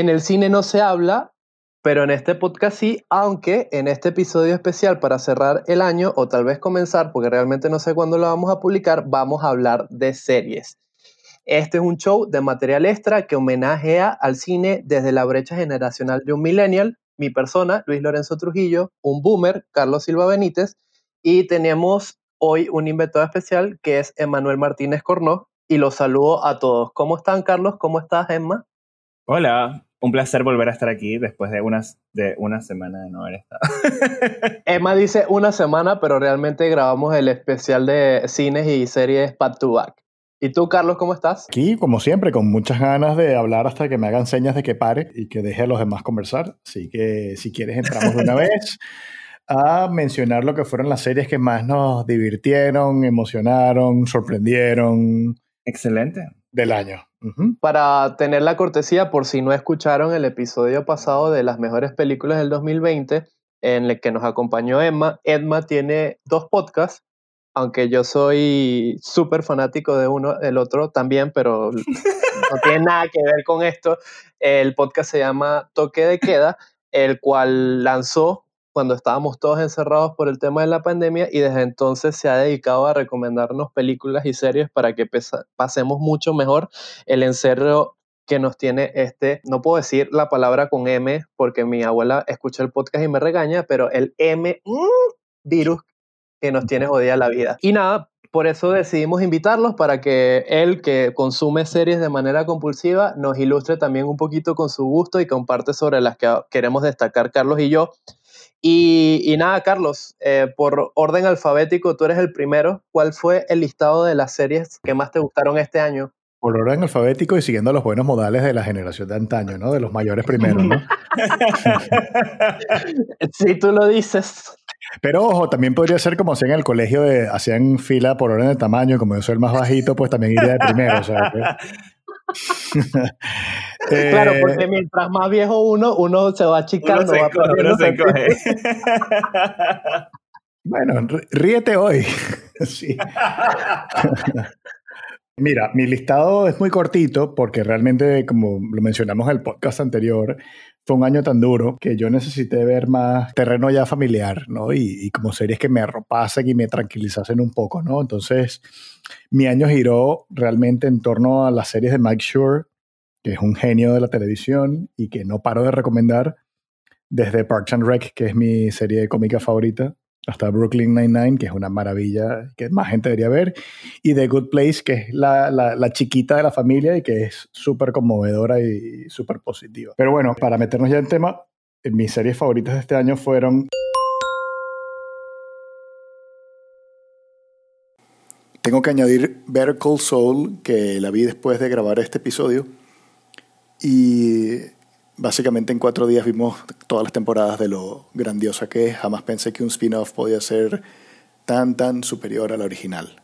en el cine no se habla, pero en este podcast sí, aunque en este episodio especial para cerrar el año o tal vez comenzar, porque realmente no sé cuándo lo vamos a publicar, vamos a hablar de series. Este es un show de material extra que homenajea al cine desde la brecha generacional de un millennial, mi persona, Luis Lorenzo Trujillo, un boomer, Carlos Silva Benítez, y tenemos hoy un invitado especial que es Emanuel Martínez Cornó, y los saludo a todos. ¿Cómo están, Carlos? ¿Cómo estás, Emma? Hola, un placer volver a estar aquí después de, unas, de una semana de no haber estado. Emma dice una semana, pero realmente grabamos el especial de cines y series back to back. ¿Y tú, Carlos, cómo estás? Aquí, como siempre, con muchas ganas de hablar hasta que me hagan señas de que pare y que deje a los demás conversar. Así que, si quieres, entramos de una vez a mencionar lo que fueron las series que más nos divirtieron, emocionaron, sorprendieron. Excelente. Del año. Para tener la cortesía, por si no escucharon el episodio pasado de las mejores películas del 2020, en el que nos acompañó Emma, Emma tiene dos podcasts aunque yo soy súper fanático de uno, del otro también, pero no tiene nada que ver con esto. El podcast se llama Toque de Queda, el cual lanzó cuando estábamos todos encerrados por el tema de la pandemia y desde entonces se ha dedicado a recomendarnos películas y series para que pasemos mucho mejor el encerro que nos tiene este, no puedo decir la palabra con M porque mi abuela escucha el podcast y me regaña, pero el M mm, virus que nos tiene jodida la vida. Y nada, por eso decidimos invitarlos para que él, que consume series de manera compulsiva, nos ilustre también un poquito con su gusto y comparte sobre las que queremos destacar Carlos y yo. Y, nada, Carlos, eh, por orden alfabético, tú eres el primero. ¿Cuál fue el listado de las series que más te gustaron este año? Por orden alfabético y siguiendo los buenos modales de la generación de antaño, ¿no? De los mayores primeros, ¿no? si tú lo dices. Pero ojo, también podría ser como si en el colegio de, hacían fila por orden de tamaño, como yo soy el más bajito, pues también iría de primero. claro, eh, porque mientras más viejo uno, uno se va achicando. Uno se, bueno, ríete hoy. sí. Mira, mi listado es muy cortito porque realmente, como lo mencionamos en el podcast anterior, fue un año tan duro que yo necesité ver más terreno ya familiar, ¿no? Y, como series que me arropasen y me tranquilizasen un poco, ¿no? Entonces, mi año giró realmente en torno a las series de Mike Shure, que es un genio de la televisión y que no paro de recomendar, desde Parks and Rec, que es mi serie cómica favorita, hasta Brooklyn Nine-Nine, que es una maravilla que más gente debería ver, y The Good Place, que es la, la, chiquita de la familia y que es súper conmovedora y súper positiva. Pero bueno, para meternos ya en tema, mis series favoritas de este año fueron... Tengo que añadir Better Call Saul, que la vi después de grabar este episodio. Y Básicamente en cuatro días vimos todas las temporadas de lo grandiosa que es. Jamás pensé que un spin-off podía ser tan, tan superior a la original.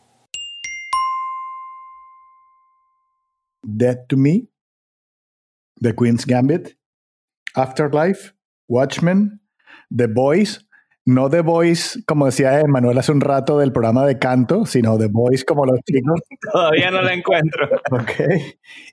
Dead to Me, The Queen's Gambit, Afterlife, Watchmen, The Boys, no The Voice, como decía Manuel hace un rato del programa de canto, sino The Voice como los chicos. Todavía no la encuentro. ok.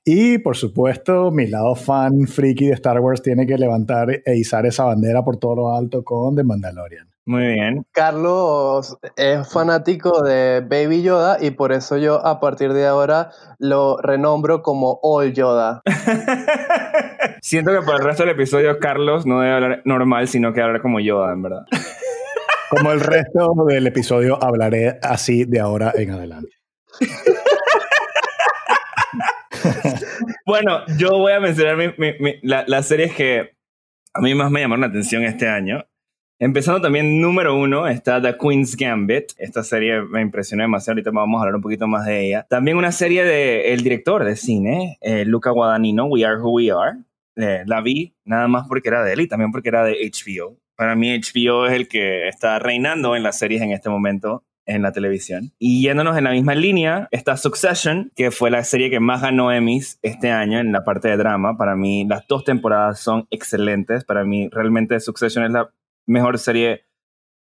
Y por supuesto, mi lado fan friki de Star Wars tiene que levantar e izar esa bandera por todo lo alto con The Mandalorian. Muy bien. Carlos es fanático de Baby Yoda y por eso yo a partir de ahora lo renombro como All Yoda. Siento que por el resto del episodio Carlos no debe hablar normal, sino que hablar como Yoda, en verdad. Como el resto del episodio hablaré así de ahora en adelante. bueno, yo voy a mencionar las series que a mí más me llamaron la atención este año. Empezando también número uno está The Queen's Gambit. Esta serie me impresionó demasiado. Ahorita vamos a hablar un poquito más de ella. También una serie del director de cine, eh, Luca Guadagnino, We Are Who We Are. Eh, la vi nada más porque era de él y también porque era de HBO. Para mí HBO es el que está reinando en las series en este momento en la televisión. Y yéndonos en la misma línea, está Succession, que fue la serie que más ganó Emmys este año en la parte de drama. Para mí, las dos temporadas son excelentes. Para mí, realmente Succession es la mejor serie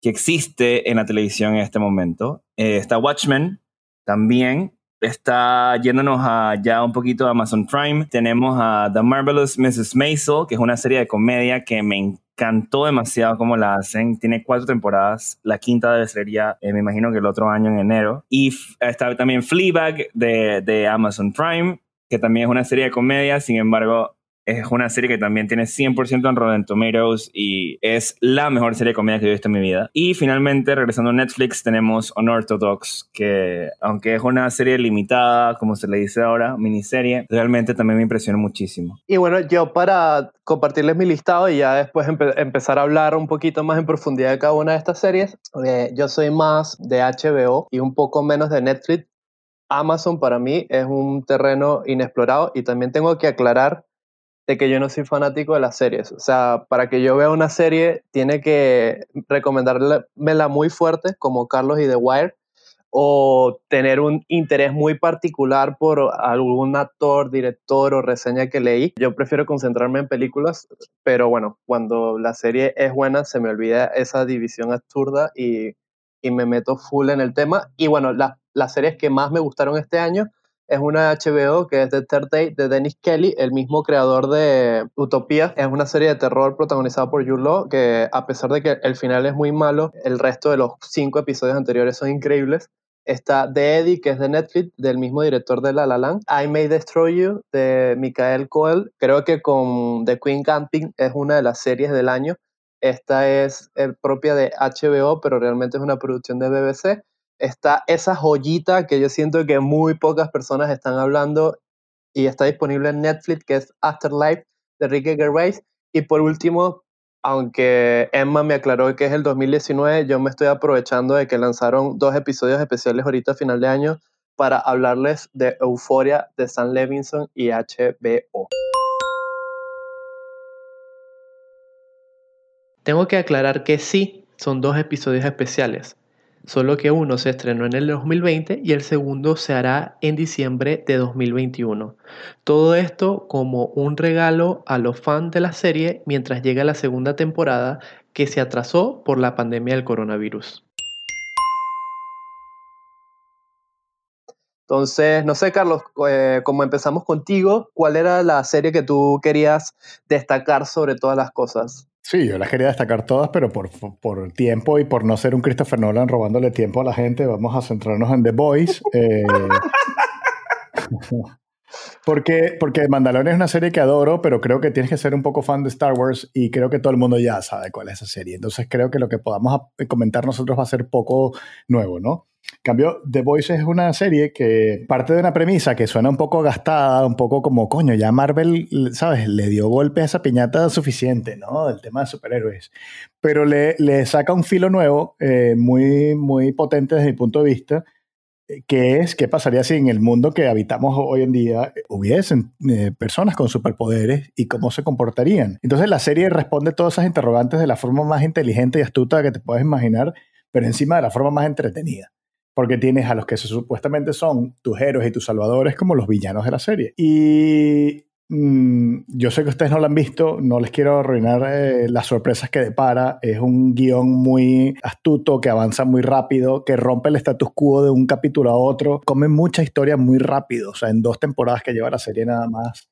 que existe en la televisión en este momento. Eh, está Watchmen, también está yéndonos a ya un poquito a Amazon Prime. Tenemos a The Marvelous Mrs. Maisel, que es una serie de comedia que me encantó demasiado cómo la hacen. Tiene cuatro temporadas. La quinta debe ser ya, eh, me imagino que el otro año en enero. Y está también Fleabag de, de Amazon Prime, que también es una serie de comedia. Sin embargo, es una serie que también tiene 100% en Rotten Tomatoes y es la mejor serie de comedia que he visto en mi vida. Y finalmente, regresando a Netflix, tenemos Unorthodox, que aunque es una serie limitada, como se le dice ahora, miniserie, realmente también me impresionó muchísimo. Y bueno, yo para compartirles mi listado y ya después empezar a hablar un poquito más en profundidad de cada una de estas series, eh, yo soy más de HBO y un poco menos de Netflix. Amazon para mí es un terreno inexplorado y también tengo que aclarar de que yo no soy fanático de las series. O sea, para que yo vea una serie, tiene que recomendármela muy fuerte, como Carlos y The Wire, o tener un interés muy particular por algún actor, director o reseña que leí. Yo prefiero concentrarme en películas, pero bueno, cuando la serie es buena, se me olvida esa división absurda y, y me meto full en el tema. Y bueno, las series que más me gustaron este año es una HBO que es The Third Day de Dennis Kelly, el mismo creador de Utopía. Es una serie de terror protagonizada por Jude Law que a pesar de que el final es muy malo, el resto de los cinco episodios anteriores son increíbles. Está The Eddie, que es de Netflix, del mismo director de La La Land. I May Destroy You, de Michael Coel. Creo que con The Queen Camping es una de las series del año. Esta es eh, propia de HBO, pero realmente es una producción de BBC está esa joyita que yo siento que muy pocas personas están hablando y está disponible en Netflix, que es Afterlife de Ricky Gervais. Y por último, aunque Emma me aclaró que es el 2019, yo me estoy aprovechando de que lanzaron dos episodios especiales ahorita a final de año para hablarles de Euforia de Sam Levinson y HBO. Tengo que aclarar que sí, son dos episodios especiales solo que uno se estrenó en el 2020 y el segundo se hará en diciembre de 2021. Todo esto como un regalo a los fans de la serie mientras llega la segunda temporada que se atrasó por la pandemia del coronavirus. Entonces, no sé, Carlos, eh, como empezamos contigo, ¿cuál era la serie que tú querías destacar sobre todas las cosas? Sí, yo las quería destacar todas, pero por, por, tiempo y por no ser un Christopher Nolan robándole tiempo a la gente, vamos a centrarnos en The Boys. Eh, porque, porque Mandalorian es una serie que adoro, pero creo que tienes que ser un poco fan de Star Wars y creo que todo el mundo ya sabe cuál es esa serie. Entonces creo que lo que podamos comentar nosotros va a ser poco nuevo, ¿no? Cambio, The Voice es una serie que parte de una premisa que suena un poco gastada, un poco como, coño, ya Marvel, ¿sabes? Le dio golpe a esa piñata suficiente, ¿no? Del tema de superhéroes. Pero le, le saca un filo nuevo, eh, muy, muy potente desde mi punto de vista, eh, que es qué pasaría si en el mundo que habitamos hoy en día hubiesen eh, personas con superpoderes y cómo se comportarían. Entonces la serie responde todas esas interrogantes de la forma más inteligente y astuta que te puedes imaginar, pero encima de la forma más entretenida porque tienes a los que supuestamente son tus héroes y tus salvadores como los villanos de la serie. Y mm, yo sé que ustedes no lo han visto, no les quiero arruinar eh, las sorpresas que depara. Es un guion muy astuto, que avanza muy rápido, que rompe el status quo de un capítulo a otro. Come mucha historia muy rápido, o sea, en dos temporadas que lleva la serie nada más.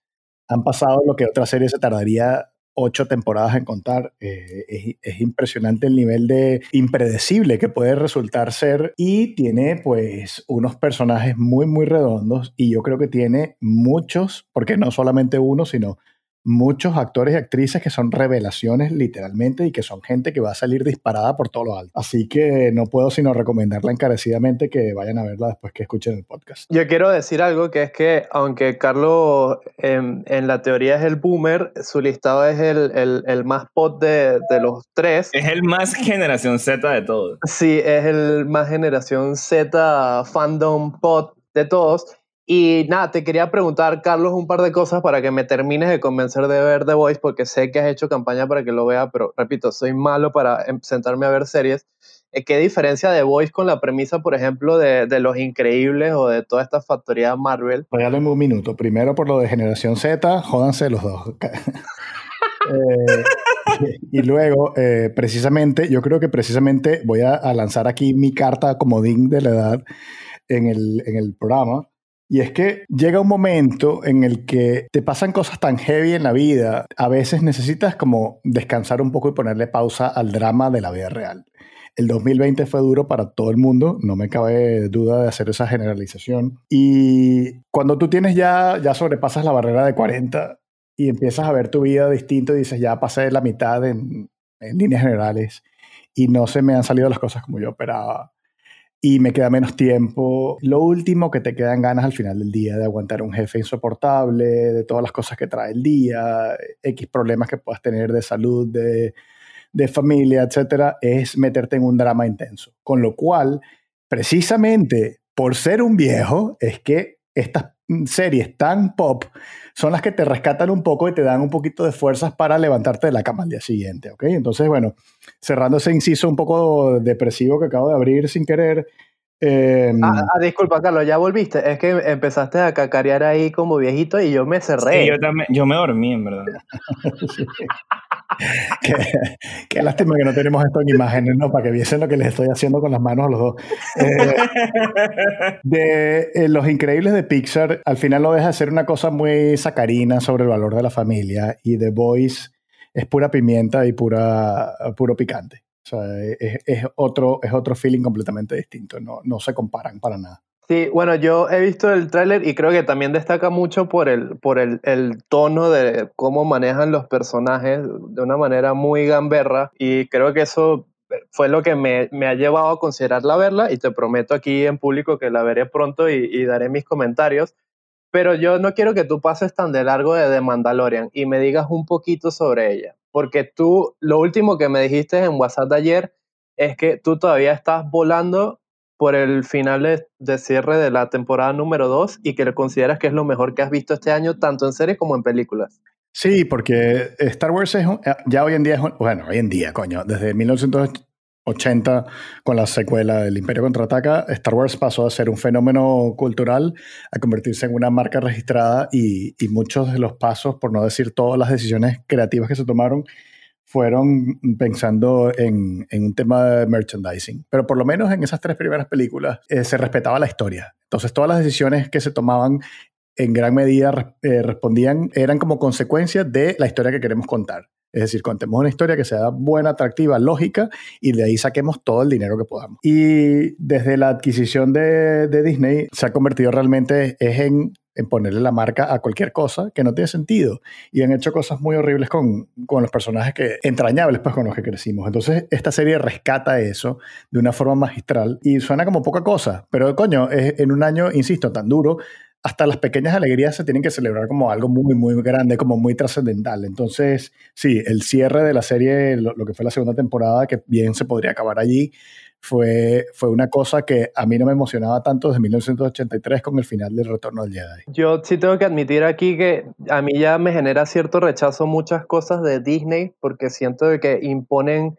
Han pasado lo que otra serie se tardaría ocho temporadas en contar. Eh, es, impresionante el nivel de impredecible que puede resultar ser y tiene pues unos personajes muy muy redondos y yo creo que tiene muchos, porque no solamente uno, sino muchos actores y actrices que son revelaciones literalmente y que son gente que va a salir disparada por todo lo alto. Así que no puedo sino recomendarla encarecidamente que vayan a verla después que escuchen el podcast. Yo quiero decir algo que es que aunque Carlos en, la teoría es el boomer, su listado es el, el, el más pot de, de, los tres. Es el más generación Z de todos. Sí, es el más generación Z fandom pot de todos. Y nada, te quería preguntar, Carlos, un par de cosas para que me termines de convencer de ver The Voice, porque sé que has hecho campaña para que lo vea, pero repito, soy malo para em, sentarme a ver series. Eh, ¿Qué diferencia de Voice con la premisa, por ejemplo, de, de Los Increíbles o de toda esta factoría Marvel? Regálame un minuto. Primero por lo de Generación Z, jódanse los dos. Eh, y luego, eh, precisamente, yo creo que precisamente voy a, a lanzar aquí mi carta comodín de la edad en el, en el programa Y es que llega un momento en el que te pasan cosas tan heavy en la vida, a veces necesitas como descansar un poco y ponerle pausa al drama de la vida real. El 2020 fue duro para todo el mundo, no me cabe duda de hacer esa generalización. Y cuando tú tienes ya, ya sobrepasas la barrera de 40 y empiezas a ver tu vida distinto y dices, ya pasé la mitad en, en líneas generales y no se me han salido las cosas como yo esperaba y me queda menos tiempo. Lo último que te quedan ganas al final del día de aguantar un jefe insoportable, de todas las cosas que trae el día, X problemas que puedas tener de salud, de, de familia, etcétera, es meterte en un drama intenso. Con lo cual, precisamente por ser un viejo, es que estas series tan pop son las que te rescatan un poco y te dan un poquito de fuerzas para levantarte de la cama al día siguiente, ¿ok? Entonces, bueno, cerrando ese inciso un poco depresivo que acabo de abrir sin querer. Eh, ah, ah, disculpa, Carlos, ya volviste. Es que empezaste a cacarear ahí como viejito y yo me cerré. Sí, yo también, yo me dormí, en verdad. qué, lástima que no tenemos esto en imágenes, ¿no? Para que viesen lo que les estoy haciendo con las manos a los dos. Eh, de eh, Los Increíbles de Pixar, al final lo deja de ser una cosa muy sacarina sobre el valor de la familia y The Voice es pura pimienta y pura, puro picante. O sea, es, otro, es otro feeling completamente distinto, no, no se comparan para nada. Sí, bueno, yo he visto el tráiler y creo que también destaca mucho por, el, por el, el, tono de cómo manejan los personajes de una manera muy gamberra y creo que eso fue lo que me, me ha llevado a considerarla verla y te prometo aquí en público que la veré pronto y, daré mis comentarios. Pero yo no quiero que tú pases tan de largo de The Mandalorian y me digas un poquito sobre ella, porque tú, lo último que me dijiste en WhatsApp ayer es que tú todavía estás volando por el final de, cierre de la temporada número 2 y que le consideras que es lo mejor que has visto este año, tanto en series como en películas. Sí, porque Star Wars es, eh, ya hoy en día bueno, hoy en día, coño, desde 1980 con la secuela del Imperio Contraataca, Star Wars pasó a ser un fenómeno cultural, a convertirse en una marca registrada y muchos de los pasos, por no decir todas las decisiones creativas que se tomaron, fueron pensando en, un tema de merchandising. Pero por lo menos en esas tres primeras películas eh, se respetaba la historia. Entonces todas las decisiones que se tomaban en gran medida eh, respondían, eran como consecuencia de la historia que queremos contar. Es decir, contemos una historia que sea buena, atractiva, lógica y de ahí saquemos todo el dinero que podamos. Y desde la adquisición de, de Disney se ha convertido realmente es en en ponerle la marca a cualquier cosa que no tiene sentido. Y han hecho cosas muy horribles con, con, los personajes que entrañables pues con los que crecimos. Entonces esta serie rescata eso de una forma magistral y suena como poca cosa, pero coño, es, en un año, insisto, tan duro, hasta las pequeñas alegrías se tienen que celebrar como algo muy, muy grande, como muy trascendental. Entonces, sí, el cierre de la serie, lo, que fue la segunda temporada, que bien se podría acabar allí, fue, fue una cosa que a mí no me emocionaba tanto desde 1983 con el final del Retorno del Jedi. Yo sí tengo que admitir aquí que a mí ya me genera cierto rechazo muchas cosas de Disney porque siento que imponen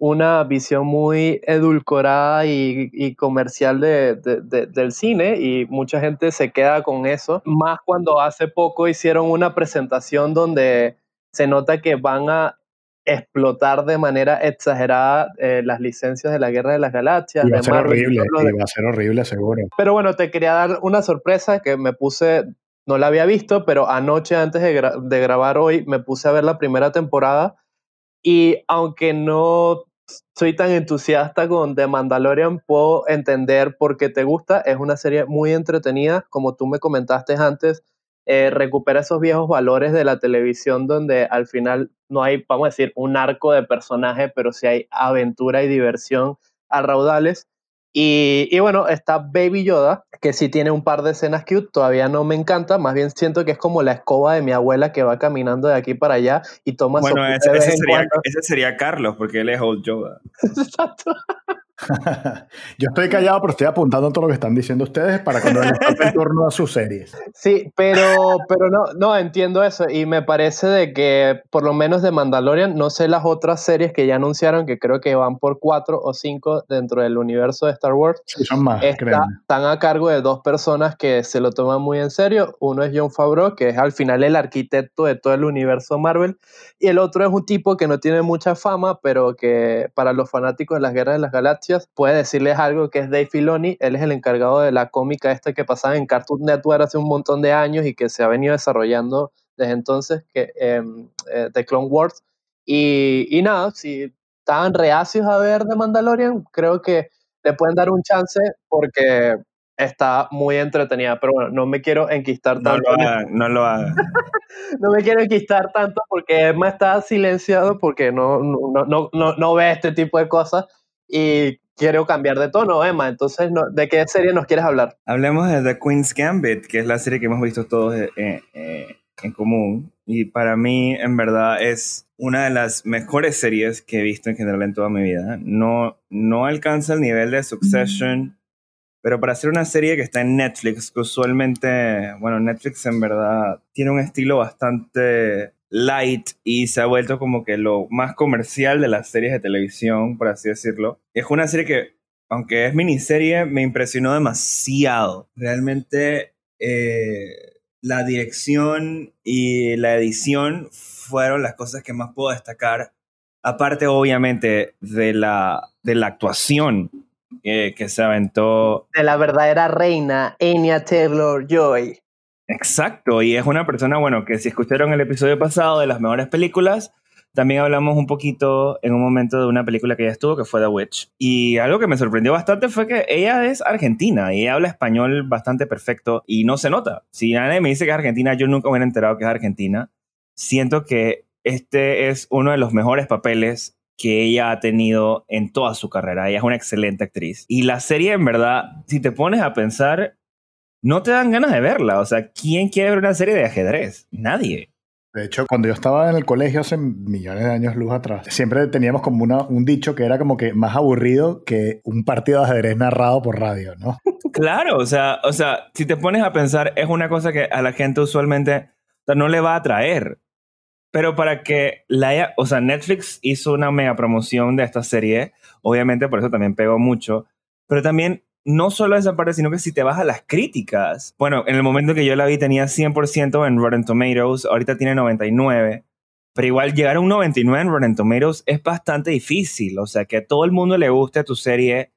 una visión muy edulcorada y, comercial de, del cine y mucha gente se queda con eso, más cuando hace poco hicieron una presentación donde se nota que van a explotar de manera exagerada eh, las licencias de la Guerra de las Galaxias. va a ser horrible, va a ser horrible seguro. Pero bueno, te quería dar una sorpresa que me puse, no la había visto, pero anoche antes de, de grabar hoy me puse a ver la primera temporada y aunque no soy tan entusiasta con The Mandalorian, puedo entender por qué te gusta. Es una serie muy entretenida, como tú me comentaste antes eh, recupera esos viejos valores de la televisión donde al final no hay, vamos a decir, un arco de personaje, pero sí hay aventura y diversión a raudales. Y, y, bueno, está Baby Yoda, que sí tiene un par de escenas cute, todavía no me encanta, más bien siento que es como la escoba de mi abuela que va caminando de aquí para allá y toma Bueno, ese, sería, ese, sería, Carlos, porque él es Old Yoda. Exacto. Yo estoy callado, pero estoy apuntando todo lo que están diciendo ustedes para cuando les toque el turno a sus series. Sí, pero, pero no, no entiendo eso y me parece de que por lo menos de Mandalorian, no sé las otras series que ya anunciaron, que creo que van por cuatro o cinco dentro del universo de Star Wars. Sí, son más, Están a cargo de dos personas que se lo toman muy en serio. Uno es John Favreau, que es al final el arquitecto de todo el universo Marvel, y el otro es un tipo que no tiene mucha fama, pero que para los fanáticos de las guerras de las galaxias puede decirles algo que es Dave Filoni. Él es el encargado de la cómica esta que pasaba en Cartoon Network hace un montón de años y que se ha venido desarrollando desde entonces, que, em, eh, de Clone Wars. Y, y nada, si estaban reacios a ver The Mandalorian, creo que le pueden dar un chance porque está muy entretenida, pero bueno, no me quiero enquistar No tanto. lo hagan, no lo hagan. No me quiero enquistar tanto porque Emma está silenciado porque no, no, no, no, no ve este tipo de cosas y quiero cambiar de tono, Emma. Entonces, no- ¿de qué serie nos quieres hablar? Hablemos de The Queen's Gambit, que es la serie que hemos visto todos eh, eh, en común. Y para mí, en verdad, es una de las mejores series que he visto en general en toda mi vida. No, no alcanza el nivel de Succession, pero para ser una serie que está en Netflix, que usualmente, bueno, Netflix en verdad tiene un estilo bastante light y se ha vuelto como que lo más comercial de las series de televisión, por así decirlo. Es una serie que, aunque es miniserie, me impresionó demasiado. Realmente eh, la dirección y la edición fueron las cosas que más puedo destacar. Aparte, obviamente, de la, de la actuación eh, que se aventó De la verdadera reina, Anya Taylor Joy. Exacto, y es una persona, bueno, que si escucharon el episodio pasado de las mejores películas, también hablamos un poquito en un momento de una película que ella estuvo, que fue The Witch. Y algo que me sorprendió bastante fue que ella es argentina y habla español bastante perfecto y no se nota. Si nadie me dice que es argentina, yo nunca me hubiera enterado que es argentina. Siento que este es uno de los mejores papeles que ella ha tenido en toda su carrera. Ella es una excelente actriz. Y la serie, en verdad, si te pones a pensar, no te dan ganas de verla. O sea, ¿quién quiere ver una serie de ajedrez? Nadie. De hecho, cuando yo estaba en el colegio hace millones de años luz atrás, siempre teníamos como una, un dicho que era como que más aburrido que un partido de ajedrez narrado por radio, ¿no? Claro, o sea, o sea, si te pones a pensar, es una cosa que a la gente usualmente o sea, no le va a atraer. Pero para que la haya, o sea, Netflix hizo una mega promoción de esta serie, obviamente por eso también pegó mucho, pero también no solo esa parte, sino que si te vas a las críticas. Bueno, en el momento que yo la vi tenía 100% en Rotten Tomatoes, ahorita tiene 99, pero igual llegar a un 99 en Rotten Tomatoes es bastante difícil, o sea, que a todo el mundo le guste tu serie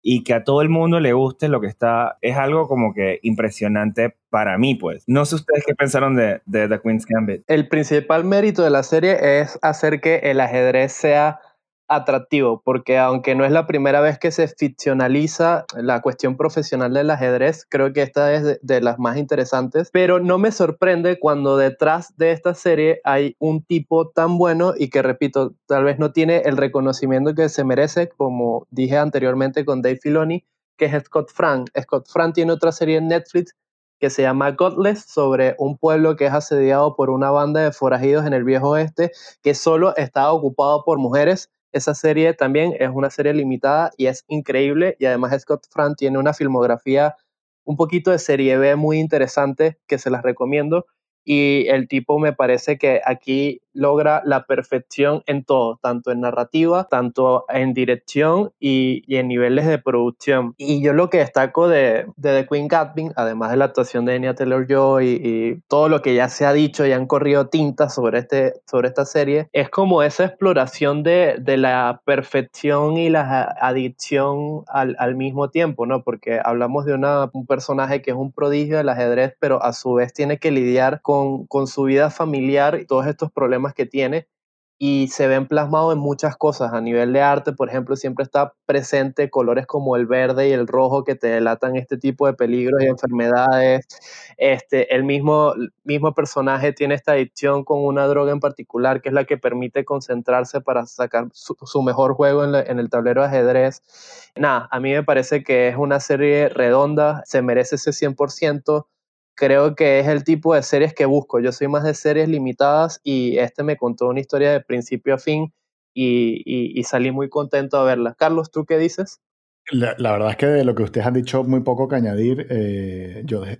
y que a todo el mundo le guste lo que está, es algo como que impresionante para mí, pues. No sé ustedes qué pensaron de The Queen's Gambit. El principal mérito de la serie es hacer que el ajedrez sea atractivo, porque aunque no es la primera vez que se ficcionaliza la cuestión profesional del ajedrez, creo que esta es de, de, las más interesantes, pero no me sorprende cuando detrás de esta serie hay un tipo tan bueno y que, repito, tal vez no tiene el reconocimiento que se merece, como dije anteriormente con Dave Filoni, que es Scott Frank. Scott Frank tiene otra serie en Netflix que se llama Godless, sobre un pueblo que es asediado por una banda de forajidos en el viejo oeste, que solo está ocupado por mujeres. Esa serie también es una serie limitada y es increíble. Y además Scott Frank tiene una filmografía un poquito de serie B muy interesante que se las recomiendo. Y el tipo me parece que aquí logra la perfección en todo, tanto en narrativa, tanto en dirección y, y en niveles de producción. Y yo lo que destaco de, de The Queen Gatsby, además de la actuación de Anya Taylor-Joy y, y, todo lo que ya se ha dicho y han corrido tintas sobre, este, sobre esta serie, es como esa exploración de, de la perfección y la adicción al, al, mismo tiempo, ¿no? Porque hablamos de una, un personaje que es un prodigio del ajedrez, pero a su vez tiene que lidiar con, con su vida familiar y todos estos problemas que tiene y se ven plasmados en muchas cosas. A nivel de arte, por ejemplo, siempre está presente colores como el verde y el rojo que te delatan este tipo de peligros y enfermedades. Este, el mismo, mismo personaje tiene esta adicción con una droga en particular que es la que permite concentrarse para sacar su, su mejor juego en, la, en, el tablero de ajedrez. Nada, a mí me parece que es una serie redonda, se merece ese 100% creo que es el tipo de series que busco. Yo soy más de series limitadas y este me contó una historia de principio a fin y, y, salí muy contento de verla. Carlos, ¿tú qué dices? La, verdad es que de lo que ustedes han dicho, muy poco que añadir. Eh, yo eh,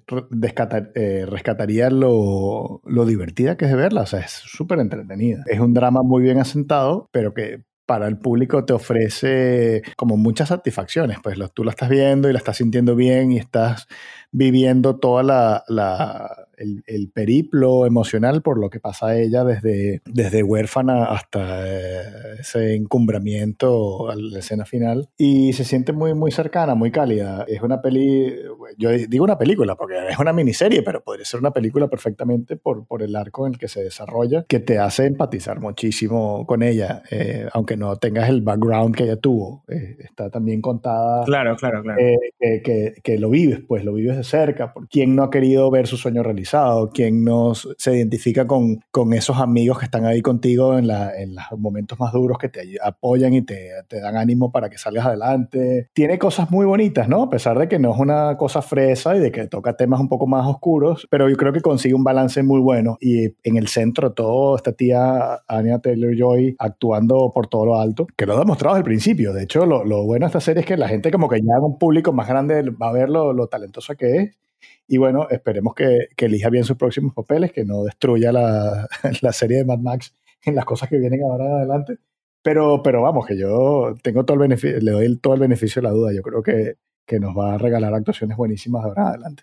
rescataría lo, lo, divertida que es de verla. O sea, es súper entretenida. Es un drama muy bien asentado, pero que para el público te ofrece como muchas satisfacciones. Pues lo, tú la estás viendo y la estás sintiendo bien y estás viviendo toda la, la el, el, periplo emocional por lo que pasa a ella desde, desde huérfana hasta eh, ese encumbramiento a la escena final. Y se siente muy, muy cercana, muy cálida. Es una peli, yo digo una película porque es una miniserie, pero podría ser una película perfectamente por, por el arco en el que se desarrolla, que te hace empatizar muchísimo con ella, eh, aunque no tengas el background que ella tuvo. Eh, está también contada. Claro, claro, claro. que, que, lo vives, pues lo vives de cerca. Quién no ha querido ver su sueño realizado, quién no se identifica con, con esos amigos que están ahí contigo en, la, en los momentos más duros que te apoyan y te, te dan ánimo para que salgas adelante. Tiene cosas muy bonitas, ¿no? A pesar de que no es una cosa fresa y de que toca temas un poco más oscuros, pero yo creo que consigue un balance muy bueno y en el centro todo esta tía Anya Taylor-Joy actuando por todo lo alto, que lo ha demostrado desde el principio. De hecho, lo, lo bueno de esta serie es que la gente como que ya un público más grande va a ver lo, lo talentosa que es y bueno, esperemos que, elija bien sus próximos papeles, que no destruya la, la, serie de Mad Max en las cosas que vienen ahora adelante. Pero, pero vamos, que yo tengo todo el beneficio, le doy todo el beneficio de la duda. Yo creo que, que nos va a regalar actuaciones buenísimas ahora adelante.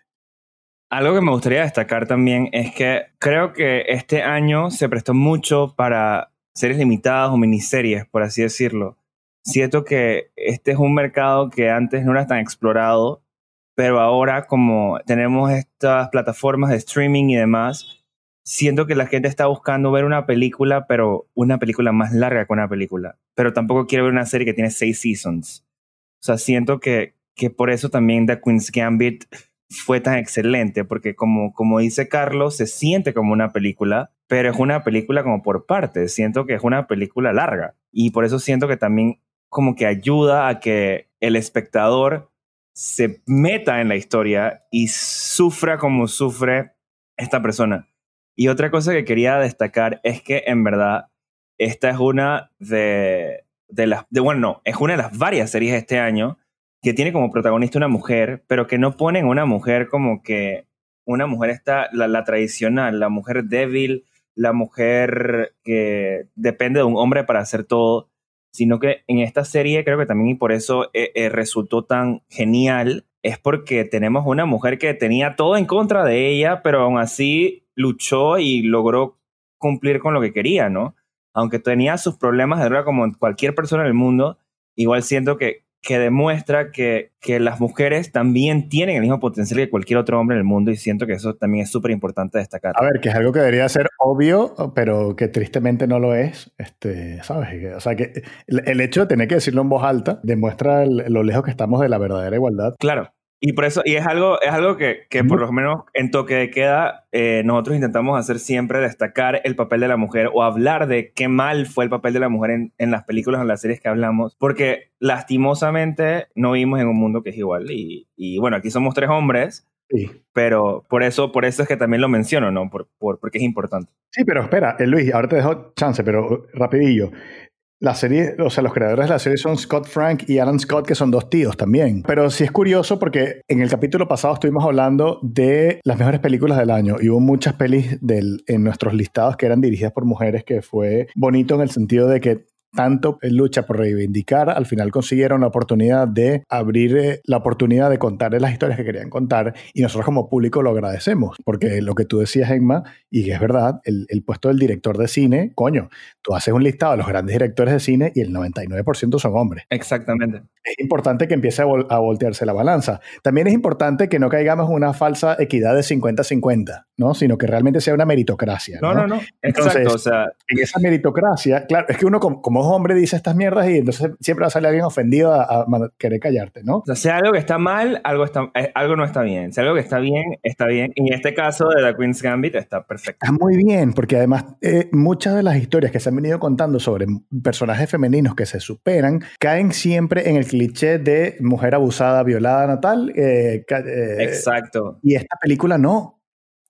Algo que me gustaría destacar también es que creo que este año se prestó mucho para series limitadas o miniseries, por así decirlo. Siento que este es un mercado que antes no era tan explorado pero ahora como tenemos estas plataformas de streaming y demás, siento que la gente está buscando ver una película, pero una película más larga que una película, pero tampoco quiere ver una serie que tiene seis seasons. O sea, siento que, que por eso también The Queen's Gambit fue tan excelente, porque como, como dice Carlos, se siente como una película, pero es una película como por partes, siento que es una película larga, y por eso siento que también como que ayuda a que el espectador se meta en la historia y sufra como sufre esta persona. Y otra cosa que quería destacar es que en verdad esta es una de, de las, de, bueno, no, es una de las varias series de este año que tiene como protagonista una mujer, pero que no ponen una mujer como que una mujer está, la, la tradicional, la mujer débil, la mujer que depende de un hombre para hacer todo, sino que en esta serie creo que también y por eso eh, eh, resultó tan genial, es porque tenemos una mujer que tenía todo en contra de ella, pero aún así luchó y logró cumplir con lo que quería, ¿no? Aunque tenía sus problemas de droga como cualquier persona en el mundo, igual siento que que demuestra que, que, las mujeres también tienen el mismo potencial que cualquier otro hombre en el mundo y siento que eso también es súper importante destacar. A ver, que es algo que debería ser obvio, pero que tristemente no lo es, este, ¿sabes? O sea, que el, hecho de tener que decirlo en voz alta demuestra lo lejos que estamos de la verdadera igualdad. Claro. Y por eso, y es algo, es algo que, que por lo menos en toque de queda, eh, nosotros intentamos hacer siempre destacar el papel de la mujer o hablar de qué mal fue el papel de la mujer en, en las películas o en las series que hablamos, porque lastimosamente no vivimos en un mundo que es igual. Y, y bueno, aquí somos tres hombres, Sí. Pero por eso, por eso es que también lo menciono, ¿no? Por, por, porque es importante. Sí, pero espera, eh, Luis, ahora te dejo chance, pero rapidillo. La serie, o sea, los creadores de la serie son Scott Frank y Alan Scott, que son dos tíos también. Pero sí es curioso porque en el capítulo pasado estuvimos hablando de las mejores películas del año y hubo muchas pelis del, en nuestros listados que eran dirigidas por mujeres, que fue bonito en el sentido de que tanto lucha por reivindicar, al final consiguieron la oportunidad de abrir eh, la oportunidad de contarles las historias que querían contar y nosotros como público lo agradecemos, porque lo que tú decías, Emma, y es verdad, el, puesto del director de cine, coño, tú haces un listado de los grandes directores de cine y el 99% son hombres. Exactamente. Es importante que empiece a, a voltearse la balanza. También es importante que no caigamos en una falsa equidad de 50-50, ¿no? Sino que realmente sea una meritocracia. No, no, no. Entonces, o sea... en esa meritocracia, claro, es que uno como, como hombre dice estas mierdas y entonces siempre va a salir alguien ofendido a, querer callarte, ¿no? O sea, si algo que está mal, algo, está, eh, algo no está bien. Si algo que está bien, está bien. Y en este caso de The Queen's Gambit está perfecto. Está muy bien, porque además eh, muchas de las historias que se han venido contando sobre personajes femeninos que se superan caen siempre en el cliché de mujer abusada, violada, natal. Eh, Exacto. Y esta película no.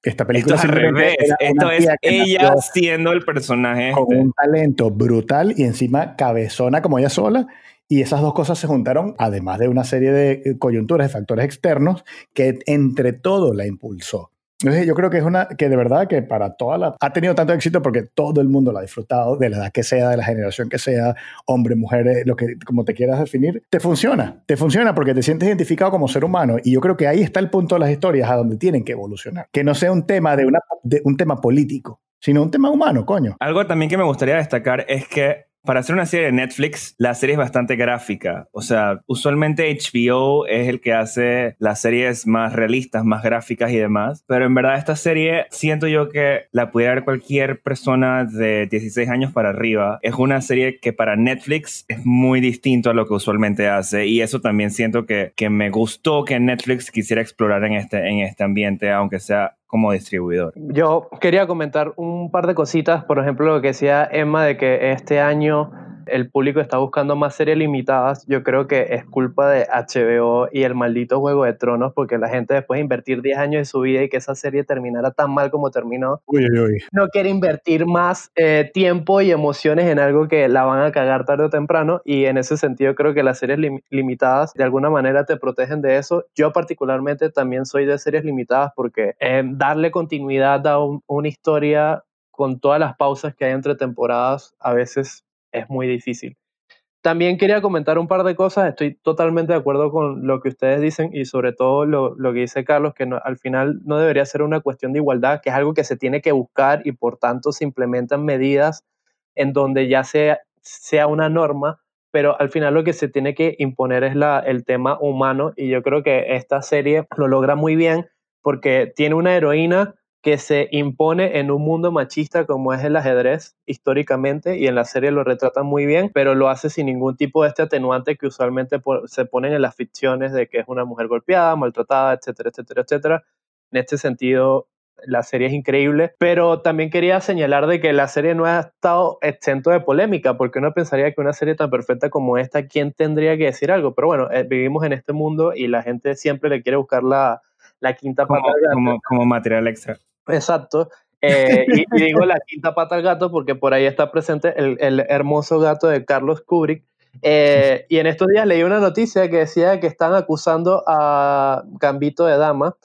Esta película Esto es al revés. Esto es ella siendo el personaje. Con este. un talento brutal y encima cabezona como ella sola. Y esas dos cosas se juntaron, además de una serie de coyunturas, de factores externos, que entre todo la impulsó. Entonces yo creo que es una que de verdad que para toda la... Ha tenido tanto éxito porque todo el mundo lo ha disfrutado, de la edad que sea, de la generación que sea, hombre, mujeres, lo que como te quieras definir, te funciona. Te funciona porque te sientes identificado como ser humano y yo creo que ahí está el punto de las historias a donde tienen que evolucionar. Que no sea un tema de, una, de un tema político, sino un tema humano, coño. Algo también que me gustaría destacar es que para hacer una serie de Netflix, la serie es bastante gráfica. O sea, usualmente HBO es el que hace las series más realistas, más gráficas y demás. Pero en verdad esta serie siento yo que la pudiera ver cualquier persona de 16 años para arriba. Es una serie que para Netflix es muy distinto a lo que usualmente hace. Y eso también siento que, que me gustó que Netflix quisiera explorar en este, en este ambiente, aunque sea como distribuidor. Yo quería comentar un par de cositas, por ejemplo, lo que decía Emma de que este año el público está buscando más series limitadas, yo creo que es culpa de HBO y el maldito Juego de Tronos, porque la gente después de invertir 10 años de su vida y que esa serie terminara tan mal como terminó, no quiere invertir más eh, tiempo y emociones en algo que la van a cagar tarde o temprano, y en ese sentido creo que las series limitadas de alguna manera te protegen de eso. Yo particularmente también soy de series limitadas porque eh, darle continuidad a una historia con todas las pausas que hay entre temporadas a veces es muy difícil. También quería comentar un par de cosas, estoy totalmente de acuerdo con lo que ustedes dicen y sobre todo lo, que dice Carlos, que al final no debería ser una cuestión de igualdad, que es algo que se tiene que buscar y por tanto se implementan medidas en donde ya sea, sea una norma, pero al final lo que se tiene que imponer es la, el tema humano y yo creo que esta serie lo logra muy bien porque tiene una heroína que se impone en un mundo machista como es el ajedrez históricamente y en la serie lo retratan muy bien, pero lo hace sin ningún tipo de este atenuante que usualmente se ponen en las ficciones de que es una mujer golpeada, maltratada, etcétera, etcétera, etcétera. En este sentido, la serie es increíble, pero también quería señalar de que la serie no ha estado exento de polémica, porque uno pensaría que una serie tan perfecta como esta, ¿quién tendría que decir algo? Pero bueno, eh, vivimos en este mundo y la gente siempre le quiere buscar la, la quinta pata. Como, como material extra. Exacto. Eh, y, digo la quinta pata al gato porque por ahí está presente el, hermoso gato de Carlos Kubrick. Eh, y en estos días leí una noticia que decía que están acusando a Gambito de Dama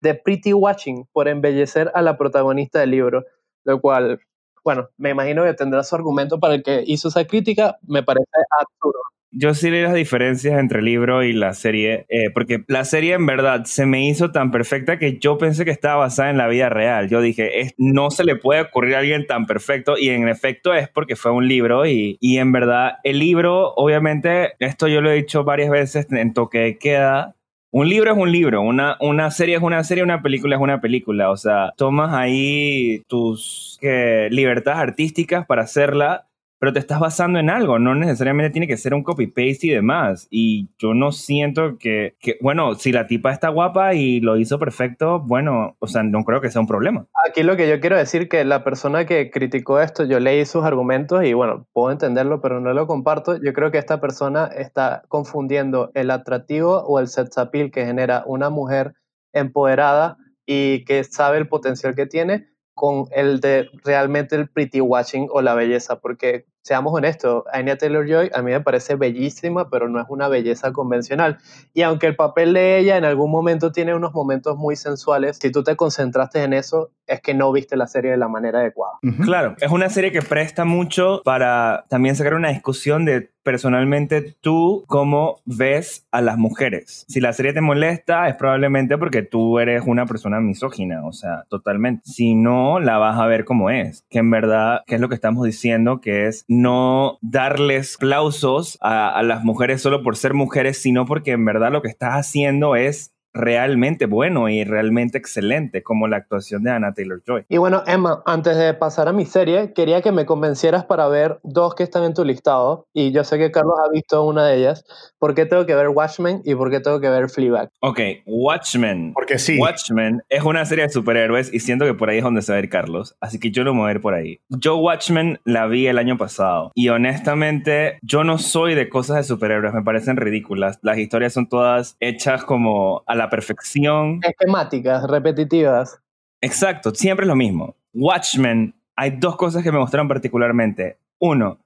de pretty watching por embellecer a la protagonista del libro, lo cual, bueno, me imagino que tendrá su argumento para el que hizo esa crítica, me parece absurdo. Yo sí vi las diferencias entre el libro y la serie, eh, porque la serie en verdad se me hizo tan perfecta que yo pensé que estaba basada en la vida real. Yo dije, es, no se le puede ocurrir a alguien tan perfecto y en efecto es porque fue un libro y, y en verdad el libro, obviamente, esto yo lo he dicho varias veces en toque de queda, un libro es un libro, una, una serie es una serie, una película es una película. O sea, tomas ahí tus libertades artísticas para hacerla pero te estás basando en algo, no necesariamente tiene que ser un copy-paste y demás. Y yo no siento que, bueno, si la tipa está guapa y lo hizo perfecto, bueno, o sea, no creo que sea un problema. Aquí lo que yo quiero decir que la persona que criticó esto, yo leí sus argumentos y bueno, puedo entenderlo, pero no lo comparto. Yo creo que esta persona está confundiendo el atractivo o el sex appeal que genera una mujer empoderada y que sabe el potencial que tiene con el de realmente el pretty watching o la belleza, porque seamos honestos, Anya Taylor-Joy a mí me parece bellísima, pero no es una belleza convencional. Y aunque el papel de ella en algún momento tiene unos momentos muy sensuales, si tú te concentraste en eso, es que no viste la serie de la manera adecuada. Claro, es una serie que presta mucho para también sacar una discusión de personalmente tú cómo ves a las mujeres. Si la serie te molesta es probablemente porque tú eres una persona misógina, o sea, totalmente. Si no, la vas a ver como es, que en verdad, ¿qué es lo que estamos diciendo? Que es no darles aplausos a, las mujeres solo por ser mujeres, sino porque en verdad lo que estás haciendo es realmente bueno y realmente excelente, como la actuación de Anna Taylor Joy. Y bueno, Emma, antes de pasar a mi serie, quería que me convencieras para ver dos que están en tu listado. Y yo sé que Carlos ha visto una de ellas. ¿Por qué tengo que ver Watchmen y por qué tengo que ver Fleabag? Ok, Watchmen. Porque sí. Watchmen es una serie de superhéroes y siento que por ahí es donde se va a ir Carlos. Así que yo lo voy a ver por ahí. Yo Watchmen la vi el año pasado y honestamente yo no soy de cosas de superhéroes, me parecen ridículas. Las historias son todas hechas como a la perfección. Esquemáticas, repetitivas. Exacto, siempre es lo mismo. Watchmen, hay dos cosas que me mostraron particularmente. Uno,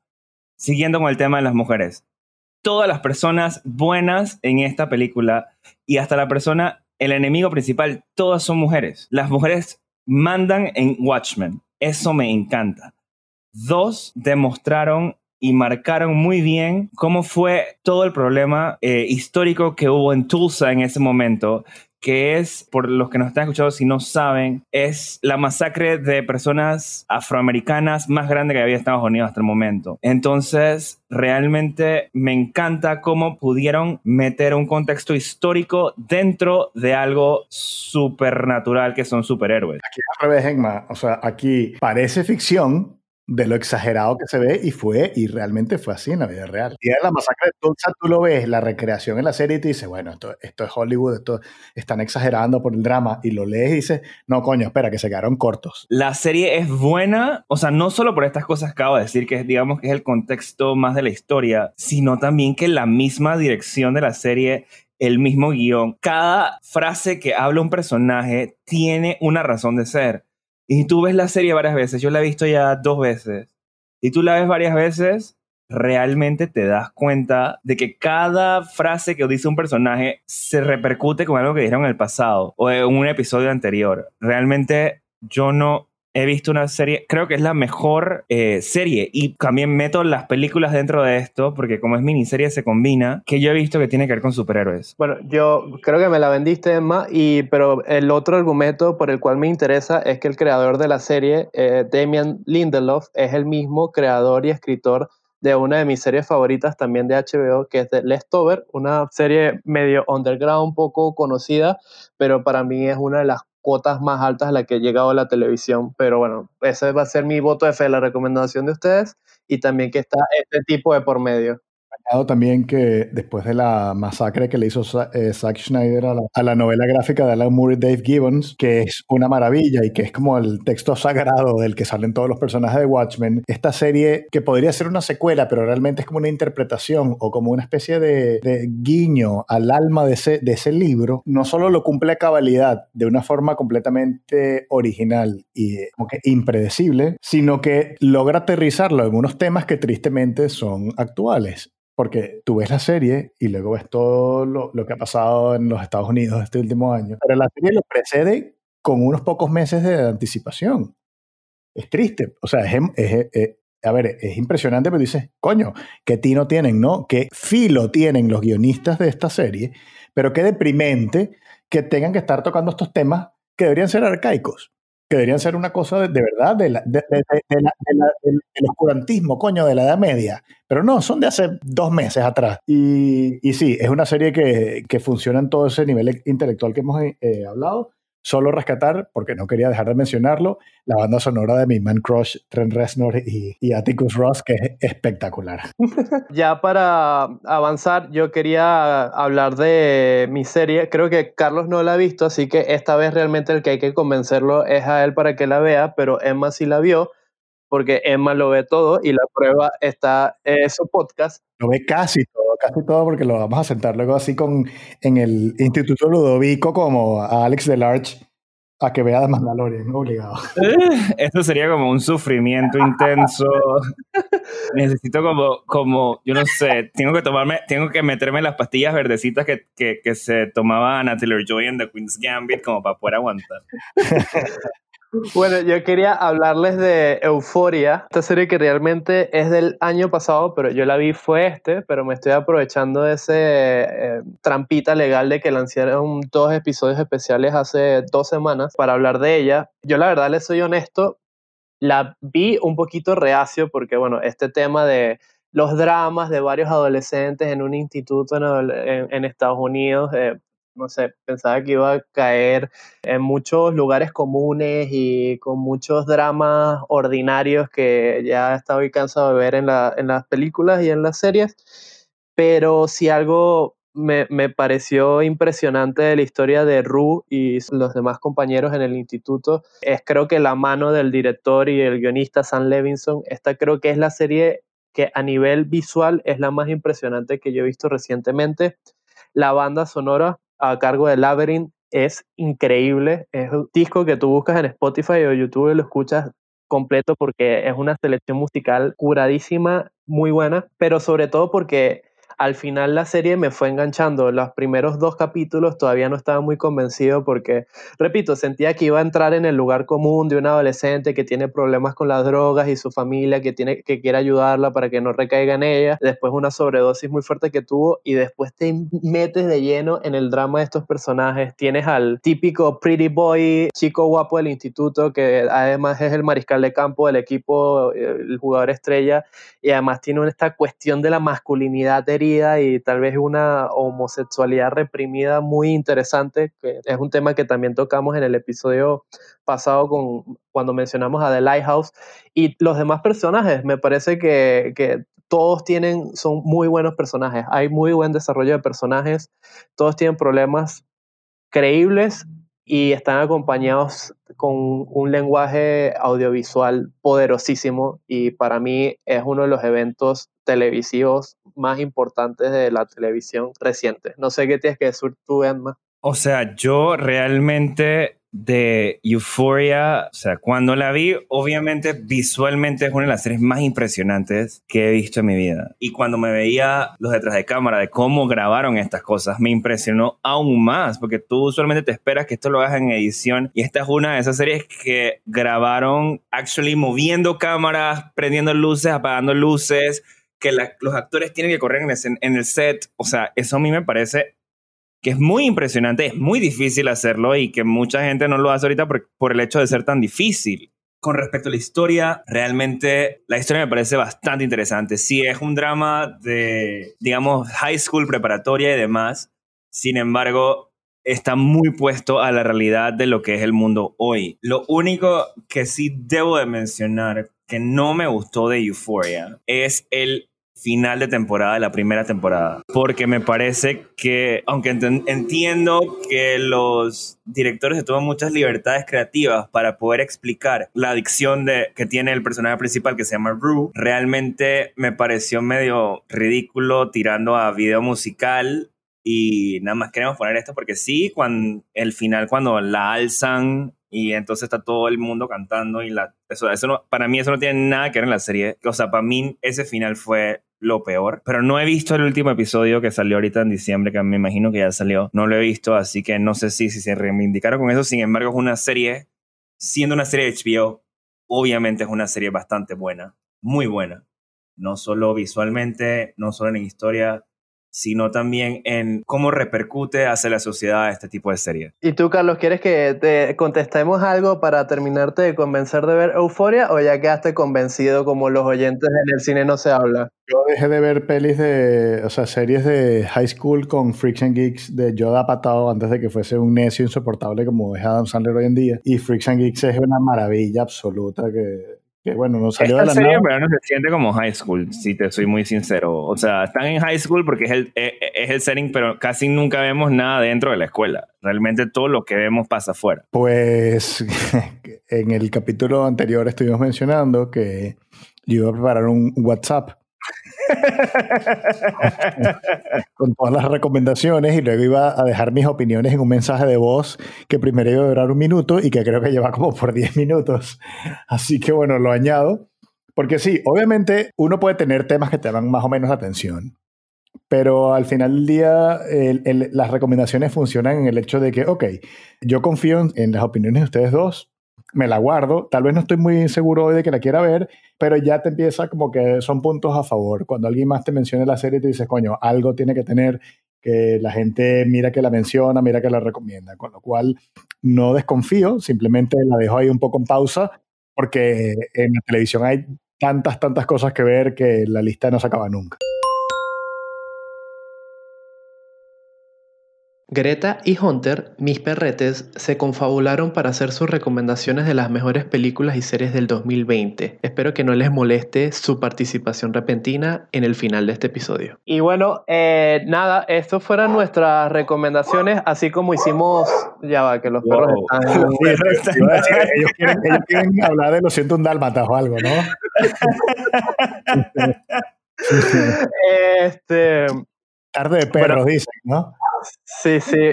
siguiendo con el tema de las mujeres. Todas las personas buenas en esta película y hasta la persona el enemigo principal, todas son mujeres. Las mujeres mandan en Watchmen. Eso me encanta. Dos, demostraron y marcaron muy bien cómo fue todo el problema eh, histórico que hubo en Tulsa en ese momento, que es, por los que nos están escuchando, si no saben, es la masacre de personas afroamericanas más grande que había Estados Unidos hasta el momento. Entonces, realmente me encanta cómo pudieron meter un contexto histórico dentro de algo supernatural que son superhéroes. Aquí al revés, Emma. O sea, aquí parece ficción, de lo exagerado que se ve y fue, y realmente fue así en la vida real. Y en la masacre de Tulsa tú lo ves, la recreación en la serie y te dices, bueno, esto, esto es Hollywood, esto están exagerando por el drama, y lo lees y dices, no, coño, espera, que se quedaron cortos. La serie es buena, o sea, no solo por estas cosas que acabo de decir, que digamos que es el contexto más de la historia, sino también que la misma dirección de la serie el mismo guion. Cada frase que habla un personaje tiene una razón de ser. Y tú ves la serie varias veces, yo la he visto ya dos veces, y tú la ves varias veces, realmente te das cuenta de que cada frase que dice un personaje se repercute con algo que dijeron en el pasado o en un episodio anterior. Realmente yo no he visto una serie, creo que es la mejor eh, serie y también meto las películas dentro de esto porque como es miniserie se combina, que yo he visto que tiene que ver con superhéroes. Bueno, yo creo que me la vendiste, Emma, y, pero el otro argumento por el cual me interesa es que el creador de la serie, eh, Damian Lindelof, es el mismo creador y escritor de una de mis series favoritas también de HBO, que es The Leftover, una serie medio underground, poco conocida, pero para mí es una de las cuotas más altas a las que he llegado la televisión. Pero bueno, ese va a ser mi voto de fe, la recomendación de ustedes y también que está este tipo de por medio también que después de la masacre que le hizo eh, Zack Schneider a la, novela gráfica de Alan Moore y Dave Gibbons, que es una maravilla y que es como el texto sagrado del que salen todos los personajes de Watchmen, esta serie que podría ser una secuela, pero realmente es como una interpretación o como una especie de, guiño al alma de ese, de ese libro, no solo lo cumple a cabalidad de una forma completamente original y como que impredecible, sino que logra aterrizarlo en unos temas que tristemente son actuales. Porque tú ves la serie y luego ves todo lo, que ha pasado en los Estados Unidos este último año. Pero la serie lo precede con unos pocos meses de anticipación. Es triste. O sea, es, a ver, es impresionante, pero dices, coño, qué tino tienen, ¿no? Qué filo tienen los guionistas de esta serie, pero qué deprimente que tengan que estar tocando estos temas que deberían ser arcaicos que deberían ser una cosa de, verdad de del oscurantismo, coño, de la Edad Media. Pero no, son de hace dos meses atrás. Y, y sí, es una serie que, que, funciona en todo ese nivel intelectual que hemos eh, hablado, Solo rescatar, porque no quería dejar de mencionarlo, la banda sonora de mi man crush Trent Reznor y, Atticus Ross, que es espectacular. ya para avanzar, yo quería hablar de mi serie. Creo que Carlos no la ha visto, así que esta vez realmente el que hay que convencerlo es a él para que la vea, pero Emma sí la vio porque Emma lo ve todo y la prueba está en su podcast. Lo ve casi todo, casi todo, porque lo vamos a sentar luego así con en el Instituto Ludovico como a Alex Delarge a que vea The Mandalorian, obligado. Esto sería como un sufrimiento intenso. Necesito como, como, yo no sé, tengo que tomarme, tengo que meterme las pastillas verdecitas que, que, que se tomaba Natalie Joy en The Queen's Gambit como para poder aguantar. Bueno, yo quería hablarles de Euforia, esta serie que realmente es del año pasado, pero yo la vi fue este, pero me estoy aprovechando de ese eh, trampita legal de que lanzaron dos episodios especiales hace dos semanas para hablar de ella. Yo la verdad les soy honesto, la vi un poquito reacio porque, bueno, este tema de los dramas de varios adolescentes en un instituto en, Estados Unidos, eh, no sé, pensaba que iba a caer en muchos lugares comunes y con muchos dramas ordinarios que ya estaba cansado de ver en, las películas y en las series. Pero si algo me, me, pareció impresionante de la historia de Rue y los demás compañeros en el instituto es creo que la mano del director y el guionista Sam Levinson. Esta creo que es la serie que a nivel visual es la más impresionante que yo he visto recientemente. La banda sonora a cargo de Labyrinth es increíble. Es un disco que tú buscas en Spotify o YouTube y lo escuchas completo porque es una selección musical curadísima, muy buena, pero sobre todo porque al final la serie me fue enganchando. Los primeros dos capítulos todavía no estaba muy convencido porque, repito, sentía que iba a entrar en el lugar común de un adolescente que tiene problemas con las drogas y su familia que, tiene, que quiere ayudarla para que no recaiga en ella. Después una sobredosis muy fuerte que tuvo y después te metes de lleno en el drama de estos personajes. Tienes al típico pretty boy, chico guapo del instituto que además es el mariscal de campo del equipo, el jugador estrella y además tiene esta cuestión de la masculinidad herida y tal vez una homosexualidad reprimida muy interesante, que es un tema que también tocamos en el episodio pasado con, cuando mencionamos a The Lighthouse. Y los demás personajes, me parece que, que todos tienen, son muy buenos personajes, hay muy buen desarrollo de personajes, todos tienen problemas creíbles y están acompañados con un lenguaje audiovisual poderosísimo y para mí es uno de los eventos televisivos más importantes de la televisión reciente. No sé qué tienes que decir tú, Emma. O sea, yo realmente de Euphoria, o sea, cuando la vi, obviamente visualmente es una de las series más impresionantes que he visto en mi vida. Y cuando me veía los detrás de cámara de cómo grabaron estas cosas, me impresionó aún más, porque tú usualmente te esperas que esto lo hagas en edición y esta es una de esas series que grabaron actually moviendo cámaras, prendiendo luces, apagando luces, que los actores tienen que correr en el set. O sea, eso a mí me parece que es muy impresionante, es muy difícil hacerlo y que mucha gente no lo hace ahorita por, el hecho de ser tan difícil. Con respecto a la historia, realmente la historia me parece bastante interesante. Sí, es un drama de, digamos, high school preparatoria y demás. Sin embargo, está muy puesto a la realidad de lo que es el mundo hoy. Lo único que sí debo de mencionar que no me gustó de Euphoria es el final de temporada de la primera temporada. Porque me parece que, aunque entiendo que los directores se toman muchas libertades creativas para poder explicar la adicción de, que tiene el personaje principal que se llama Rue, realmente me pareció medio ridículo tirando a video musical y nada más queremos poner esto porque sí, cuando el final cuando la alzan y entonces está todo el mundo cantando y la, eso, eso no, para mí eso no tiene nada que ver en la serie. O sea, para mí ese final fue lo peor. Pero no he visto el último episodio que salió ahorita en diciembre, que me imagino que ya salió. No lo he visto, así que no sé si, si se reivindicaron con eso. Sin embargo, es una serie, siendo una serie de HBO, obviamente es una serie bastante buena, muy buena. No solo visualmente, no solo en historia, sino también en cómo repercute hacia la sociedad este tipo de series. ¿Y tú, Carlos, quieres que te contestemos algo para terminarte de convencer de ver Euforia o ya quedaste convencido como los oyentes en el cine no se habla? Yo dejé de ver pelis de, o sea, series de high school con Freaks and Geeks de Yoda Patado antes de que fuese un necio insoportable como es Adam Sandler hoy en día. Y Freaks and Geeks es una maravilla absoluta que que bueno, no salió Esta de la serie nada. no se siente como high school, si te soy muy sincero. O sea, están en high school porque es el, e, e, es el setting, pero casi nunca vemos nada dentro de la escuela. Realmente todo lo que vemos pasa afuera. Pues en el capítulo anterior estuvimos mencionando que yo iba a preparar un WhatsApp con todas las recomendaciones y luego iba a dejar mis opiniones en un mensaje de voz que primero iba a durar un minuto y que creo que lleva como por 10 minutos. Así que bueno, lo añado. Porque sí, obviamente uno puede tener temas que te dan más o menos atención, pero al final del día las recomendaciones funcionan en el hecho de que, ok, yo confío en las opiniones de ustedes dos, me la guardo. Tal vez no estoy muy seguro hoy de que la quiera ver, pero ya te empieza como que son puntos a favor. Cuando alguien más te menciona la serie, te dices, coño, algo tiene que tener que la gente mira que la menciona, mira que la recomienda. Con lo cual, no desconfío, simplemente la dejo ahí un poco en pausa, porque en la televisión hay tantas, tantas cosas que ver que la lista no se acaba nunca. Greta y Hunter, mis perretes, se confabularon para hacer sus recomendaciones de las mejores películas y series del 2020. Espero que no les moleste su participación repentina en el final de este episodio. Y bueno, eh, nada, estas fueron nuestras recomendaciones, así como hicimos... Ya va, que los perros están... ellos, quieren, hablar de Lo siento un dálmata o algo, ¿no? este... Tarde de perros, dicen, ¿no? Sí, sí.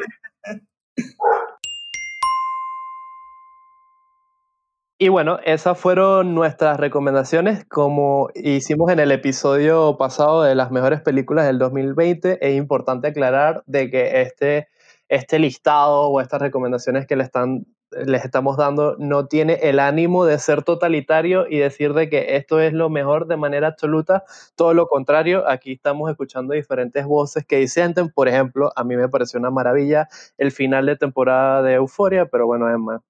Y bueno, esas fueron nuestras recomendaciones. Como hicimos en el episodio pasado de las mejores películas del 2020, es importante aclarar de que este, este listado o estas recomendaciones que le están les estamos dando no tiene el ánimo de ser totalitario y decir de que esto es lo mejor de manera absoluta. Todo lo contrario, aquí estamos escuchando diferentes voces que disienten. Por ejemplo, a mí me pareció una maravilla el final de temporada de Euforia, pero bueno, Emma,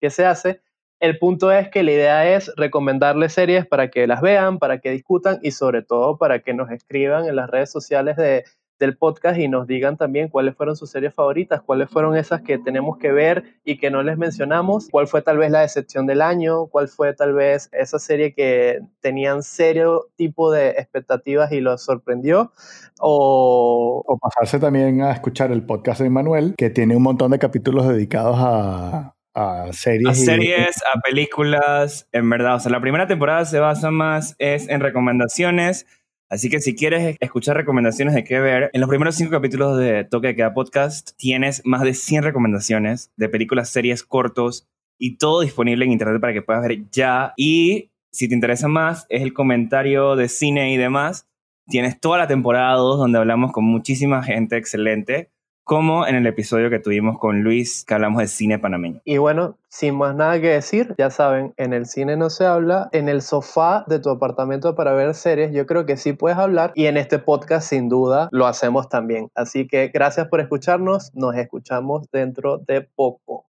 ¿qué se hace? El punto es que la idea es recomendarles series para que las vean, para que discutan y sobre todo para que nos escriban en las redes sociales de del podcast y nos digan también cuáles fueron sus series favoritas, cuáles fueron esas que tenemos que ver y que no les mencionamos, cuál fue tal vez la decepción del año, cuál fue tal vez esa serie que tenían serio tipo de expectativas y los sorprendió, o... o pasarse también a escuchar el podcast de Manuel, que tiene un montón de capítulos dedicados a, a series. A series, a películas, en verdad. O sea, la primera temporada se basa más es en recomendaciones Así que si quieres escuchar recomendaciones de qué ver, en los primeros cinco capítulos de Toque de Queda Podcast tienes más de 100 recomendaciones de películas, series, cortos y todo disponible en internet para que puedas ver ya. Y si te interesa más, es el comentario de cine y demás. Tienes toda la temporada 2 donde hablamos con muchísima gente excelente como en el episodio que tuvimos con Luis, que hablamos de cine panameño. Y bueno, sin más nada que decir, ya saben, en el cine no se habla, en el sofá de tu apartamento para ver series, yo creo que sí puedes hablar y en este podcast sin duda lo hacemos también. Así que gracias por escucharnos, nos escuchamos dentro de poco.